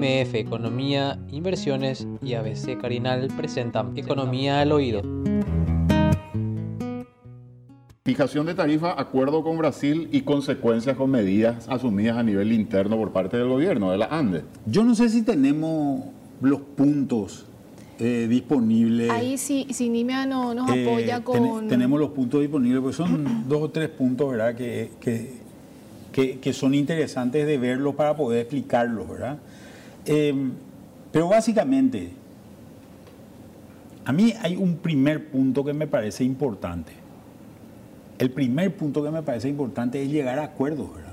MF Economía, Inversiones y ABC Carinal presentan Economía al Oído. Fijación de tarifa, acuerdo con Brasil y consecuencias con medidas asumidas a nivel interno por parte del gobierno de la ANDE. Yo no sé si tenemos los puntos eh, disponibles. Ahí sí, si Nimia no, nos Eh, apoya ten- con... tenemos los puntos disponibles, porque son dos o tres puntos, ¿verdad? Que, que, que- que son interesantes de verlos para poder explicarlos, ¿verdad? Eh, pero básicamente, a mí hay un primer punto que me parece importante. El primer punto que me parece importante es llegar a acuerdos, ¿verdad?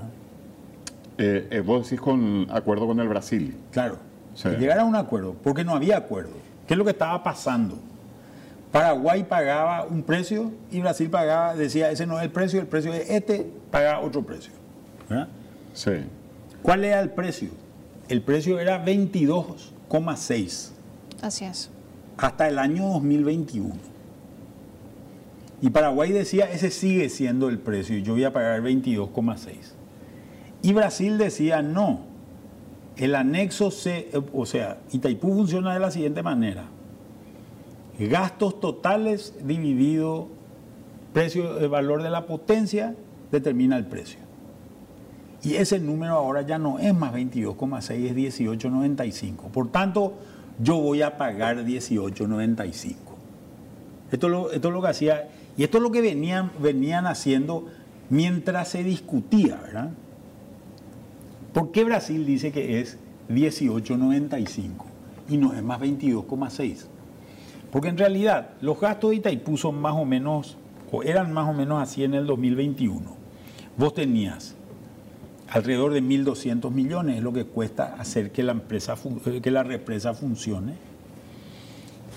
Eh, eh, vos decís con acuerdo con el Brasil. Claro, Sí. llegar a un acuerdo, porque no había acuerdo. ¿Qué es lo que estaba pasando? Paraguay pagaba un precio y Brasil pagaba, decía, ese no es el precio, el precio es este, pagaba otro precio. ¿verdad? Sí. ¿Cuál era el precio? El precio era 22,6 Así es. hasta el año 2021. Y Paraguay decía, ese sigue siendo el precio y yo voy a pagar 22,6. Y Brasil decía, no, el anexo C, o sea, Itaipú funciona de la siguiente manera. Gastos totales dividido precio, el valor de la potencia determina el precio. Y ese número ahora ya no es más 22,6, es 18,95. Por tanto, yo voy a pagar 18,95. Esto es lo, esto es lo que hacía, y esto es lo que venían, venían haciendo mientras se discutía, ¿verdad? ¿Por qué Brasil dice que es 18,95 y no es más 22,6? Porque en realidad los gastos de Itaipú son más o menos, o eran más o menos así en el 2021. Vos tenías alrededor de 1.200 millones, es lo que cuesta hacer que la, empresa, eh, que la represa funcione.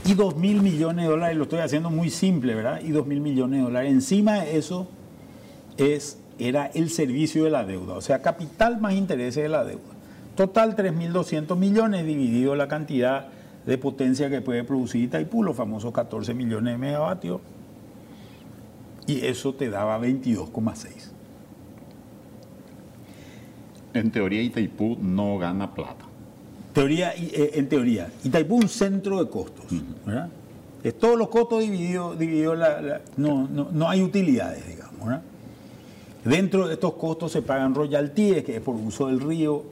Y 2.000 millones de dólares, lo estoy haciendo muy simple, ¿verdad? Y 2.000 millones de dólares. Encima de eso es, era el servicio de la deuda, o sea, capital más intereses de la deuda. Total 3.200 millones dividido la cantidad de potencia que puede producir Itaipú, los famosos 14 millones de megavatios, y eso te daba 22,6. En teoría Itaipú no gana plata. Teoría, eh, en teoría, Itaipú es un centro de costos, ¿verdad? Es todos los costos divididos, dividido la- la- no, no, no hay utilidades, digamos, ¿verdad? Dentro de estos costos se pagan royalties, que es por uso del río,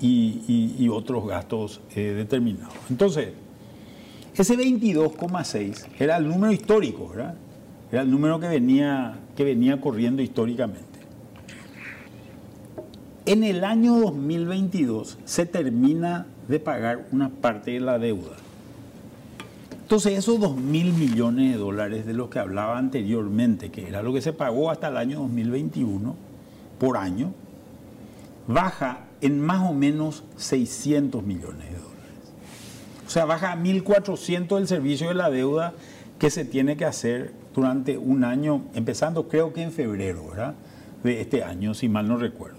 y, y- y otros gastos eh, determinados. Entonces, ese 22,6 era el número histórico, ¿verdad? Era el número que venía, que venía corriendo históricamente. En el año 2022 se termina de pagar una parte de la deuda. Entonces esos 2 mil millones de dólares de los que hablaba anteriormente, que era lo que se pagó hasta el año 2021 por año, baja en más o menos 600 millones de dólares. O sea, baja a 1.400 el servicio de la deuda que se tiene que hacer durante un año, empezando creo que en febrero, ¿verdad? De este año, si mal no recuerdo.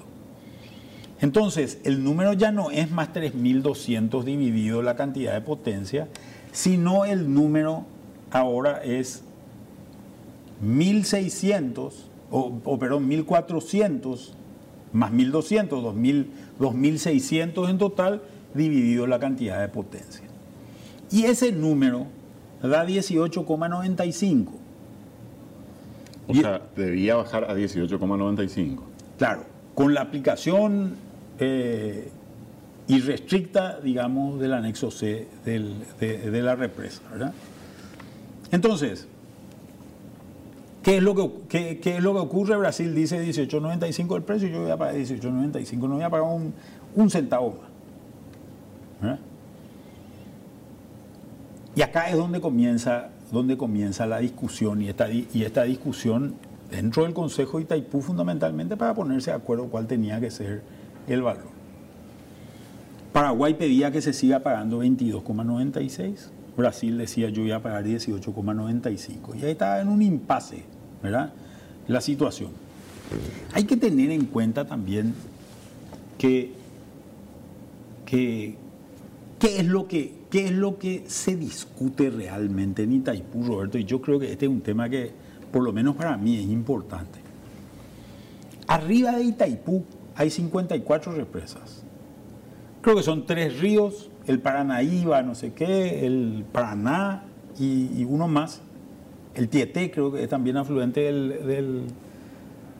Entonces, el número ya no es más 3.200 dividido la cantidad de potencia, sino el número ahora es 1.600, o, o perdón, 1.400 más 1.200, 2.000, 2.600 en total, dividido la cantidad de potencia. Y ese número da 18,95. O Y- sea, debía bajar a 18,95. Claro, con la aplicación eh, irrestricta, digamos, del anexo C de, la represa, ¿verdad? Entonces, ¿qué es, lo que, qué- es lo que ocurre? Brasil dice 18.95 el precio, yo voy a pagar 18.95, no voy a pagar un, centavo más. ¿verdad? Y acá es donde comienza, donde comienza la discusión y esta, y esta discusión dentro del Consejo de Itaipú fundamentalmente para ponerse de acuerdo cuál tenía que ser el valor. Paraguay pedía que se siga pagando 22,96, Brasil decía yo voy a pagar 18,95 y ahí estaba en un impasse, ¿verdad? La situación. Hay que tener en cuenta también que, que ¿Qué es lo que, qué es lo que se discute realmente en Itaipú, Roberto? Y yo creo que este es un tema que, por lo menos para mí, es importante. Arriba de Itaipú hay 54 represas. creo que son tres ríos, el Paranaíba, no sé qué, el Paraná y, uno más, el Tieté creo que es también afluente del, del,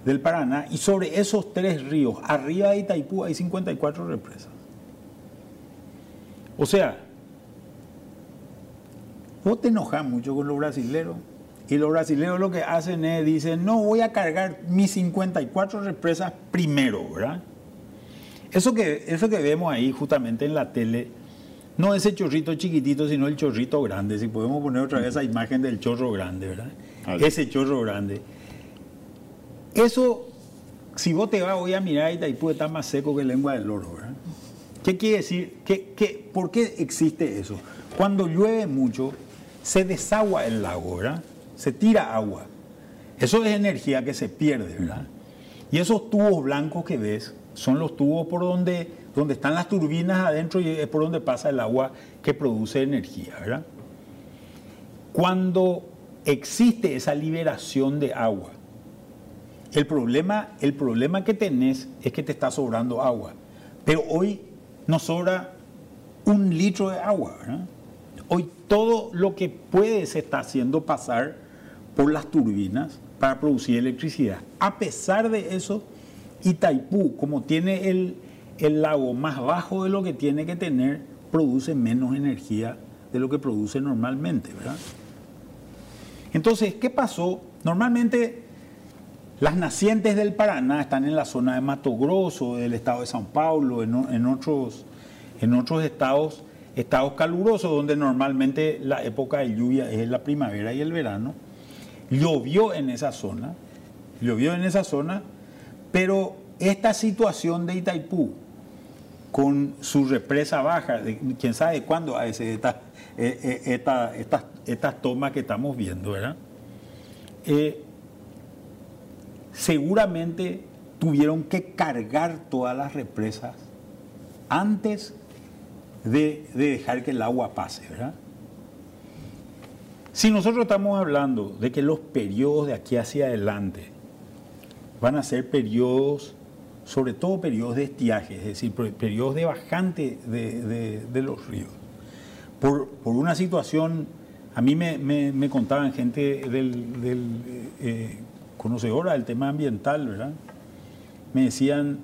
del Paraná, y sobre esos tres ríos, arriba de Itaipú hay 54 represas. O sea, vos te enojas mucho con los brasileros. Y los brasileños lo que hacen es, dicen, no, voy a cargar mis 54 represas primero, ¿verdad? Eso que, eso que vemos ahí justamente en la tele, no ese chorrito chiquitito, sino el chorrito grande. Si podemos poner otra vez esa imagen del chorro grande, ¿verdad? Vale. Ese chorro grande. Eso, si vos te vas hoy a mirar Itaipú, está más seco que lengua del loro, ¿verdad? ¿Qué quiere decir? ¿Qué, qué, por qué existe eso? Cuando llueve mucho, se desagua el lago, ¿verdad? Se tira agua. Eso es energía que se pierde, ¿verdad? Y esos tubos blancos que ves son los tubos por donde, donde están las turbinas adentro y es por donde pasa el agua que produce energía, ¿verdad? Cuando existe esa liberación de agua, el problema, el problema que tenés es que te está sobrando agua. Pero hoy nos sobra un litro de agua. ¿verdad? Hoy todo lo que puede se está haciendo pasar por las turbinas para producir electricidad. A pesar de eso, Itaipú, como tiene el, el lago más bajo de lo que tiene que tener, produce menos energía de lo que produce normalmente. ¿verdad? Entonces, ¿qué pasó? Normalmente las nacientes del Paraná están en la zona de Mato Grosso, del estado de San Paulo, en, en otros, en otros estados, estados calurosos, donde normalmente la época de lluvia es la primavera y el verano. Llovió en esa zona, en esa zona, pero esta situación de Itaipú, con su represa baja, quién sabe cuándo a ese, esta- eh, eh, esta- estas, estas tomas que estamos viendo, ¿verdad? Eh, seguramente tuvieron que cargar todas las represas antes de, de dejar que el agua pase, ¿verdad? Si nosotros estamos hablando de que los periodos de aquí hacia adelante van a ser periodos, sobre todo periodos de estiaje, es decir, per- periodos de bajante de, de- los ríos, por, por una situación, a mí me, me- me contaban gente del, del, eh, conocedora del tema ambiental, ¿verdad? Me decían,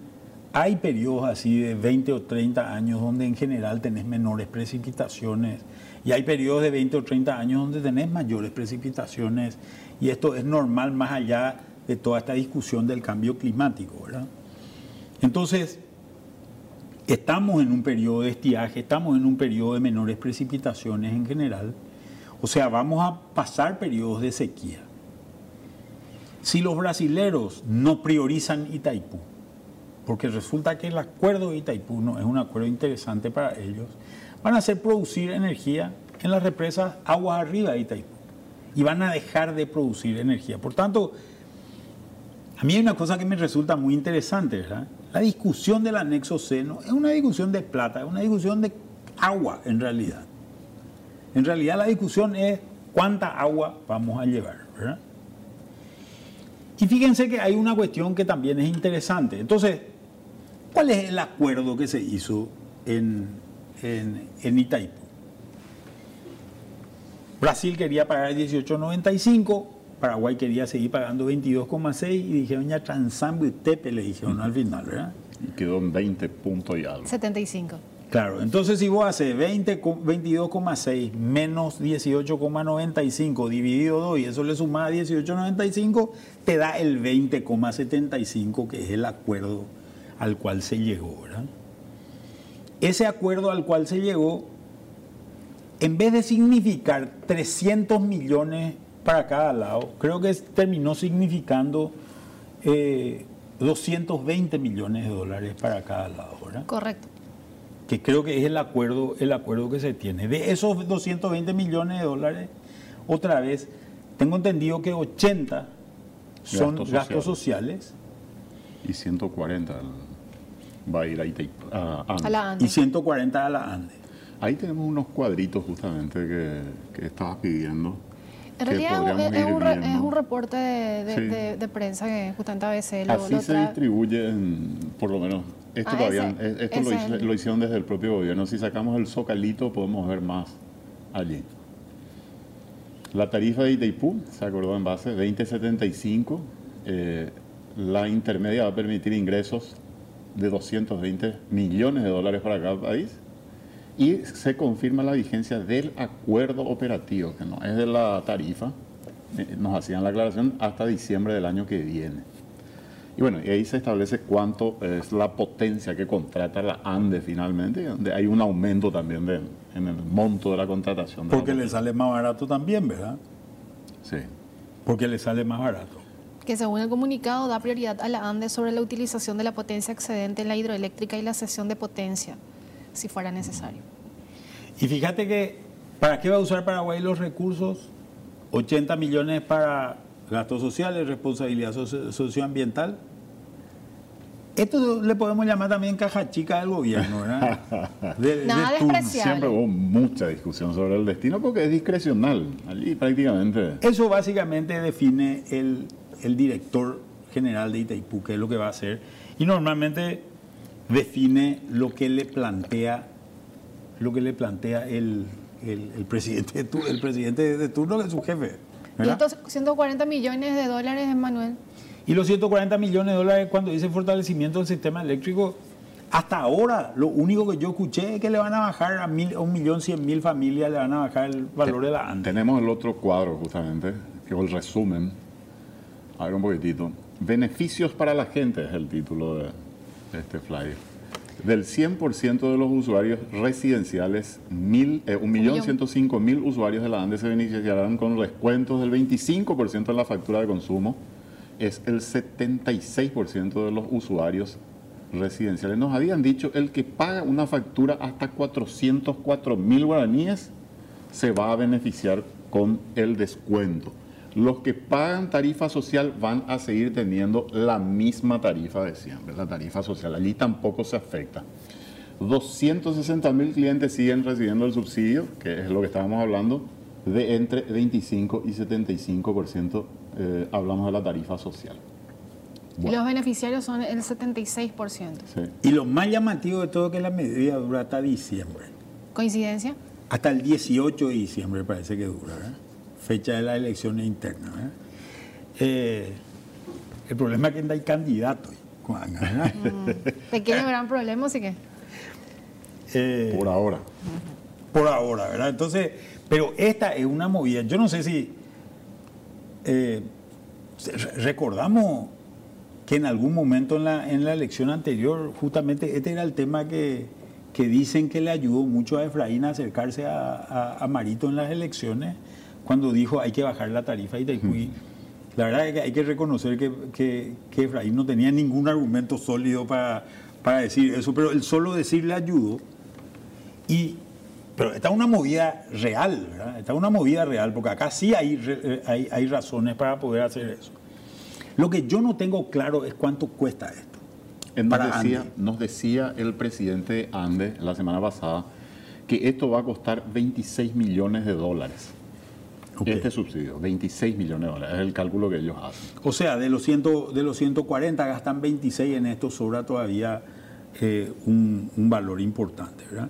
hay periodos así de 20 o 30 años donde en general tenés menores precipitaciones y hay periodos de 20 o 30 años donde tenés mayores precipitaciones y esto es normal más allá de toda esta discusión del cambio climático, ¿verdad? Entonces, estamos en un periodo de estiaje, estamos en un periodo de menores precipitaciones en general, o sea, vamos a pasar periodos de sequía. Si los brasileros no priorizan Itaipú, porque resulta que el acuerdo de Itaipú no es un acuerdo interesante para ellos, van a hacer producir energía en las represas aguas arriba de Itaipú y van a dejar de producir energía. Por tanto, a mí hay una cosa que me resulta muy interesante, ¿verdad? La discusión del anexo C no es una discusión de plata, es una discusión de agua en realidad. En realidad la discusión es cuánta agua vamos a llevar. Y fíjense que hay una cuestión que también es interesante. Entonces, ¿cuál es el acuerdo que se hizo en, en, en Itaipú? Brasil quería pagar 18.95, Paraguay quería seguir pagando 22,6 y dijeron ya Transambo y Tepe le dijeron al final, ¿verdad? Y quedó en 20 puntos y algo. 75. Claro, entonces si vos haces 20, co- 22,6 menos 18,95 dividido 2 y eso le suma a 18,95, te da el 20,75 que es el acuerdo al cual se llegó, ¿verdad? Ese acuerdo al cual se llegó, en vez de significar 300 millones para cada lado, creo que terminó significando eh, 220 millones de dólares para cada lado, ¿verdad? Correcto. que creo que es el acuerdo, el acuerdo que se tiene. De esos 220 millones de dólares, otra vez, tengo entendido que 80 son Gastos gastos, sociales. sociales Y 140 al- va a ir a Itaipú. a Andes. A la y ANDE. 140 a la ANDE. Ahí tenemos unos cuadritos justamente que, que estabas pidiendo. En que realidad es, un, re- viendo. es un reporte de, de- Sí. de- de prensa que justamente a veces lo, Así lo se distribuye, en, por lo menos Esto Ah, todavía, ese- esto lo, ese hizo- es el- lo hicieron desde el propio gobierno. Si sacamos el zocalito podemos ver más allí. La tarifa de Itaipú, se acordó en base, 2075. eh, la intermedia va a permitir ingresos de 220 millones de dólares para cada país. Y se confirma la vigencia del acuerdo operativo, que no es de la tarifa. eh, Nos hacían la aclaración hasta diciembre del año que viene. Y bueno, y ahí se establece cuánto es la potencia que contrata la ANDE finalmente, donde hay un aumento también de- en el monto de la contratación. de la Porque le sale más barato también, ¿verdad? Sí. Porque le sale más barato. Que según el comunicado da prioridad a la ANDE sobre la utilización de la potencia excedente en la hidroeléctrica y la cesión de potencia, si fuera necesario. Y fíjate que, ¿para qué va a usar Paraguay los recursos? 80 millones para gastos sociales, responsabilidad socio- socioambiental. Esto le podemos llamar también caja chica del gobierno, ¿verdad? De- Nada despreciable. Siempre hubo mucha discusión sobre el destino porque es discrecional. Allí prácticamente. Eso básicamente define el, el director general de Itaipú, que es lo que va a hacer. Y normalmente define lo que le plantea, lo que le plantea el, el- el presidente, de el presidente de turno, que es su jefe. Y ¿verdad? estos 140 millones de dólares, Manuel, Y los 140 millones de dólares cuando dice fortalecimiento del sistema eléctrico, hasta ahora lo único que yo escuché es que le van a bajar a, mil, a un millón cien mil familias, le van a bajar el valor de la ANDE. Tenemos el otro cuadro justamente, que es el resumen. A ver un poquitito. Beneficios para la gente es el título de, de este flyer. Del 100% de los usuarios residenciales, mil, eh, 1.105.000 usuarios de la ANDE se beneficiarán con descuentos del 25% en la factura de consumo. Es el 76% de los usuarios residenciales. Nos habían dicho el que paga una factura hasta 404.000 guaraníes se va a beneficiar con el descuento. Los que pagan tarifa social van a seguir teniendo la misma tarifa de siempre, la tarifa social. Allí tampoco se afecta. 260 mil clientes siguen recibiendo el subsidio, que es lo que estábamos hablando, de entre 25 y 75%, eh, hablamos de la tarifa social. y Bueno, los beneficiarios son el 76%. sí. Y lo más llamativo de todo es que la medida dura hasta diciembre. ¿Coincidencia? Hasta el 18 de diciembre parece que dura, ¿verdad? Fecha de las elecciones internas. ¿verdad? Eh, el problema es que no hay candidato. Juan, ¿verdad? Pequeño gran problema, así que. Eh, Por ahora. por ahora, ¿verdad? Entonces, pero esta es una movida. Yo no sé si eh, re- recordamos que en algún momento en la, en la elección anterior, justamente este era el tema que, que dicen que le ayudó mucho a Efraín a acercarse a, a- a Marito en las elecciones, cuando dijo hay que bajar la tarifa y Taicuí. La verdad es que hay que reconocer que, que, que Efraín no tenía ningún argumento sólido para, para decir eso, pero el solo decir le ayudó. Y, pero está una movida real, ¿verdad? Está una movida real, porque acá sí hay, eh, hay, hay razones para poder hacer eso. Lo que yo no tengo claro es cuánto cuesta esto. Nos Para decía, nos decía el presidente de Ande la semana pasada que esto va a costar 26 millones de dólares. Este subsidio, 26 millones de dólares, es el cálculo que ellos hacen. O sea, de los, ciento, de los 140 gastan 26 en esto, sobra todavía eh, un, un valor importante, ¿verdad?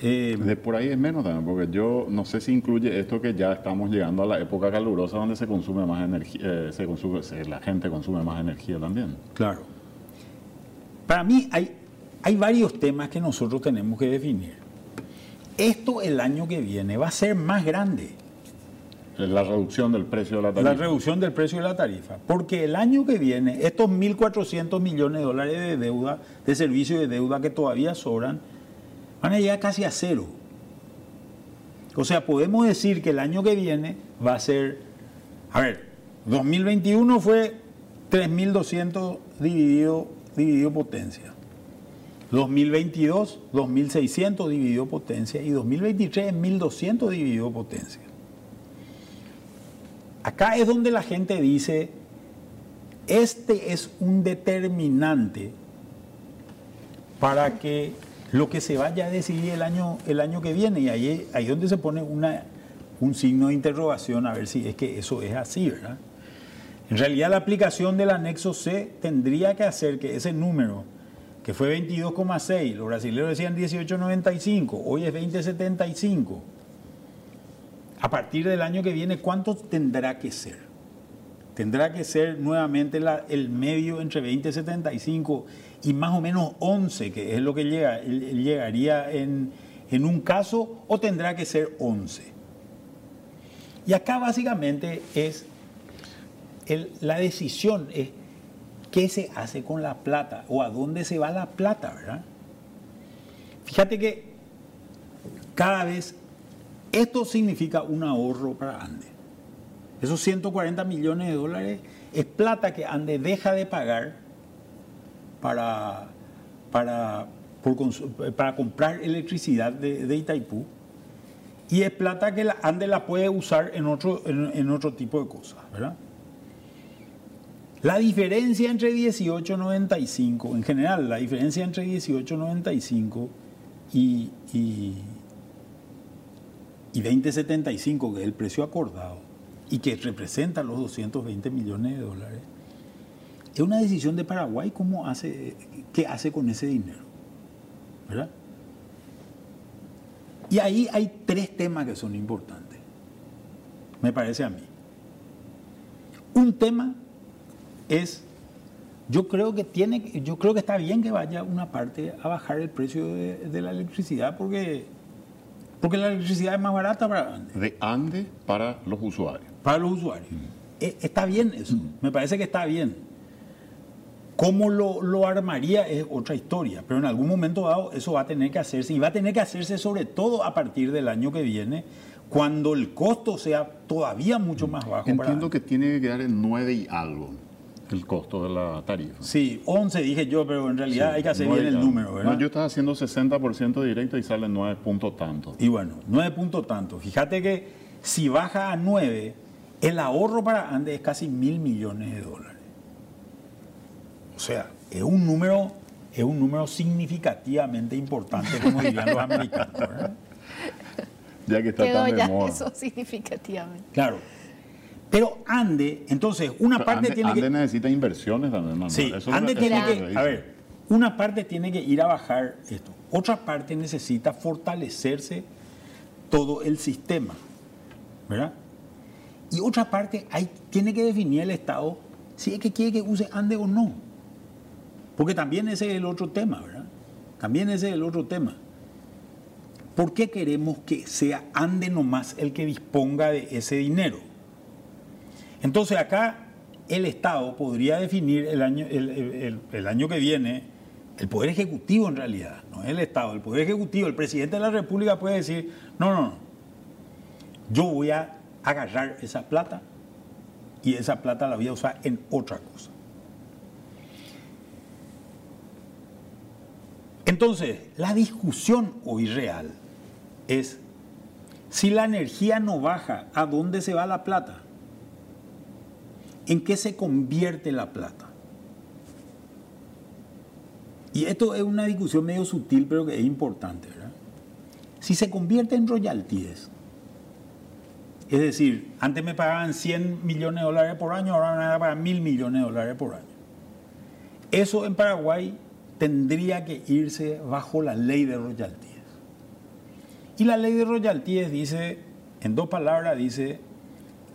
Eh, De por ahí es menos también, porque yo no sé si incluye esto que ya estamos llegando a la época calurosa donde se consume más energía, eh, se consume, se- la gente consume más energía también. Claro. Para mí hay, hay varios temas que nosotros tenemos que definir. Esto el año que viene va a ser más grande. La reducción del precio de la La tarifa. reducción del precio de la tarifa. Porque el año que viene, estos 1.400 millones de dólares de deuda, de servicio de deuda que todavía sobran, van a llegar casi a cero. O sea, podemos decir que el año que viene va a ser, a ver, 2021 fue 3.200 dividido, dividido potencia. 2022, 2.600 dividido potencia. Y 2023 es 1.200 dividido potencia. Acá es donde la gente dice, este es un determinante para que lo que se vaya a decidir el año, el año que viene. Y ahí ahí es donde se pone una, un signo de interrogación a ver si es que eso es así, ¿verdad? En realidad la aplicación del anexo C tendría que hacer que ese número que fue 22,6, los brasileños decían 18,95, hoy es 20,75. A partir del año que viene, ¿cuánto tendrá que ser? Tendrá que ser nuevamente el medio entre 20,75 y más o menos 11, que es lo que llega, llegaría en, en un caso, o tendrá que ser 11. Y acá básicamente es la decisión es qué se hace con la plata o a dónde se va la plata, ¿verdad? Fíjate que cada vez esto significa un ahorro para Ande. Esos 140 millones de dólares es plata que Ande deja de pagar para, para, para comprar electricidad de, de Itaipú y es plata que la Ande la puede usar en otro, en, otro tipo de cosas. La diferencia entre 18.95, en general, la diferencia entre 18.95 y, y, y 20.75, que es el precio acordado y que representa los 220 millones de dólares, es una decisión de Paraguay cómo hace, qué hace con ese dinero. ¿Verdad? Y ahí hay tres temas que son importantes, me parece a mí. Un tema es, yo creo que tiene, yo creo que está bien que vaya una parte a bajar el precio de la electricidad porque, porque la electricidad es más barata para, De Ande para los usuarios. para los usuarios. Eh, Está bien eso, me parece que está bien. Cómo lo, lo armaría es otra historia, pero en algún momento dado eso va a tener que hacerse y va a tener que hacerse sobre todo a partir del año que viene, cuando el costo sea todavía mucho más bajo. para- Entiendo que tiene que quedar en 9 y algo el costo de la tarifa. Sí, 11 dije yo, pero en realidad hay que hacer bien el número, ¿verdad? No, yo estaba haciendo 60% directo y sale 9 puntos tanto. Y bueno, 9 puntos tanto. Fíjate que si baja a 9, el ahorro para Andes es casi mil millones de dólares. O sea, es un número, es un número significativamente importante, como dirían los americanos. ¿verdad? Ya que está Quedó tan de ya moda. eso significativamente. Claro. Pero Ande, entonces, una Pero parte Ande, tiene Ande que. necesita inversiones también. Sí, Eso es Ande lo que- tiene que. dice. A ver, una parte tiene que ir a bajar esto. Otra parte necesita fortalecerse todo el sistema. ¿Verdad? Y otra parte hay, tiene que definir el Estado si es que quiere que use Ande o no. Porque también ese es el otro tema, ¿verdad? También ese es el otro tema. ¿Por qué queremos que sea Ande nomás el que disponga de ese dinero? Entonces acá el Estado podría definir el año, el, el- año que viene, el Poder Ejecutivo en realidad, no es el Estado, el Poder Ejecutivo, el presidente de la República puede decir, no, no, no, yo voy a agarrar esa plata y esa plata la voy a usar en otra cosa. Entonces, la discusión hoy real es, si la energía no baja, ¿a dónde se va la plata? ¿En qué se convierte la plata? Y esto es una discusión medio sutil, pero que es importante, ¿verdad? Si se convierte en royalties, es decir, antes me pagaban 100 millones de dólares por año, ahora me van a pagar mil millones de dólares por año. Eso en Paraguay tendría que irse bajo la ley de royalties. Y la ley de royalties dice, en dos palabras, dice,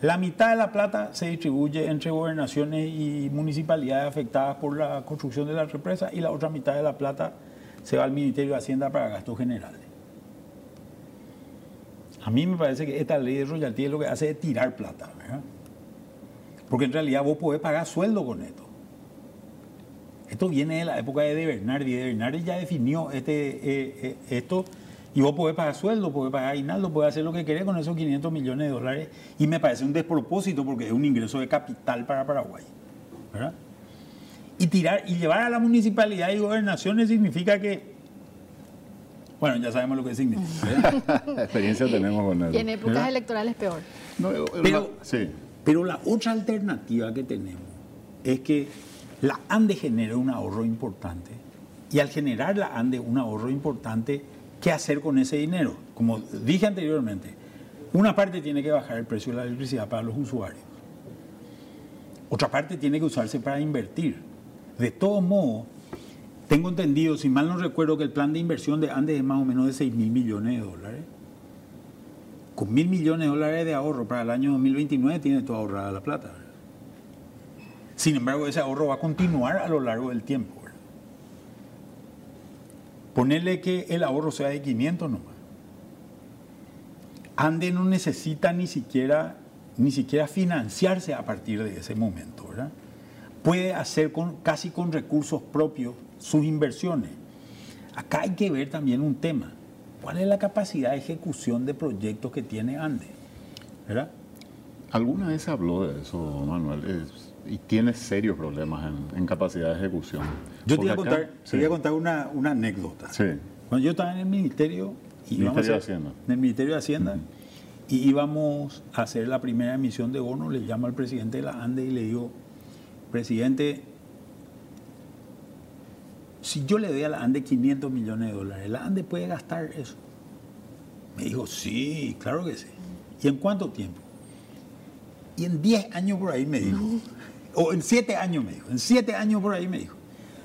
la mitad de la plata se distribuye entre gobernaciones y municipalidades afectadas por la construcción de la represa y la otra mitad de la plata se va al Ministerio de Hacienda para gastos generales. A mí me parece que esta ley de royalties lo que hace es tirar plata, ¿verdad? Porque en realidad vos podés pagar sueldo con esto. Esto viene de la época de De Bernardi. De Bernardi ya definió este, eh, eh, esto y vos podés pagar sueldo, podés pagar aguinaldo, podés hacer lo que querés con esos 500 millones de dólares. Y me parece un despropósito porque es un ingreso de capital para Paraguay. ¿verdad? Y tirar y llevar a la municipalidad y gobernaciones significa que. Bueno, ya sabemos lo que significa. ¿verdad? Experiencia tenemos con Y en eso. épocas ¿Verdad? electorales peor. No, el- Pero- sí. Pero la otra alternativa que tenemos es que la ANDE genere un ahorro importante. Y al generar la ANDE un ahorro importante, ¿qué hacer con ese dinero? Como dije anteriormente, una parte tiene que bajar el precio de la electricidad para los usuarios. Otra parte tiene que usarse para invertir. De todos modos, Tengo entendido, si mal no recuerdo, que el plan de inversión de Andes es más o menos de 6 mil millones de dólares. Con mil millones de dólares de ahorro para el año 2029 tiene toda ahorrada la plata. Sin embargo, ese ahorro va a continuar a lo largo del tiempo. Ponerle que el ahorro sea de 500 nomás. Ande no necesita ni siquiera, ni siquiera financiarse a partir de ese momento. ¿verdad? Puede hacer con, casi con recursos propios sus inversiones. Acá hay que ver también un tema. ¿Cuál es la capacidad de ejecución de proyectos que tiene Ande? ¿Verdad? ¿Alguna vez habló de eso, Manuel? Es- y tiene serios problemas en, en capacidad de ejecución. Yo te voy a acá- contar, te sí, voy a contar una, una anécdota. sí. Cuando yo estaba en el ministerio, y Ministerio a de Hacienda. En el Ministerio de Hacienda, y íbamos a hacer la primera emisión de bonos, le llamo al presidente de la ANDE y le digo, presidente, si yo le doy a la ANDE 500 millones de dólares, ¿la ANDE puede gastar eso? Me dijo, sí, claro que sí. ¿Y en cuánto tiempo? Y en 10 años por ahí me dijo. O en 7 años me dijo. En 7 años por ahí me dijo.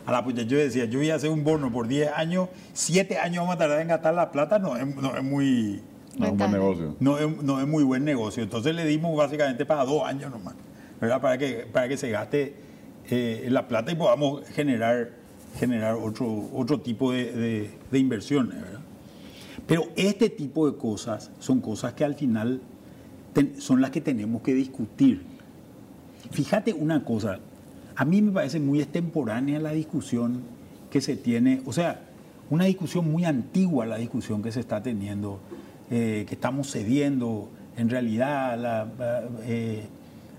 A la puta, yo decía, yo voy a hacer un bono por 10 años, 7 años vamos a tardar en gastar la plata, no es, no es muy... No, un buen negocio. No es, no es muy buen negocio. Entonces le dimos básicamente para dos años nomás, ¿verdad? Para que, para que se gaste eh, la plata y podamos generar, generar otro, otro tipo de, de- de inversiones, ¿verdad? Pero este tipo de cosas son cosas que al final son las que tenemos que discutir. Fíjate una cosa, a mí me parece muy extemporánea la discusión que se tiene, o sea, una discusión muy antigua la discusión que se está teniendo, eh, que estamos cediendo en realidad a, eh,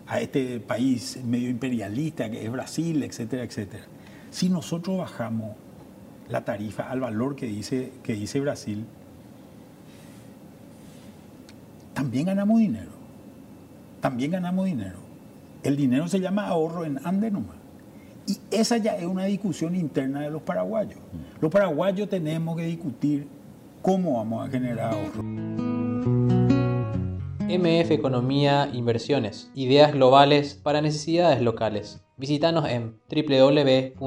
a este país medio imperialista que es Brasil, etcétera, etcétera. Si nosotros bajamos la tarifa al valor que dice, que dice Brasil, también ganamos dinero. También ganamos dinero. El dinero se llama ahorro en Ande. Y esa ya es una discusión interna de los paraguayos. Los paraguayos tenemos que discutir cómo vamos a generar ahorro. MF Economía Inversiones. Ideas globales para necesidades locales. Visítanos en www.mf.com.py.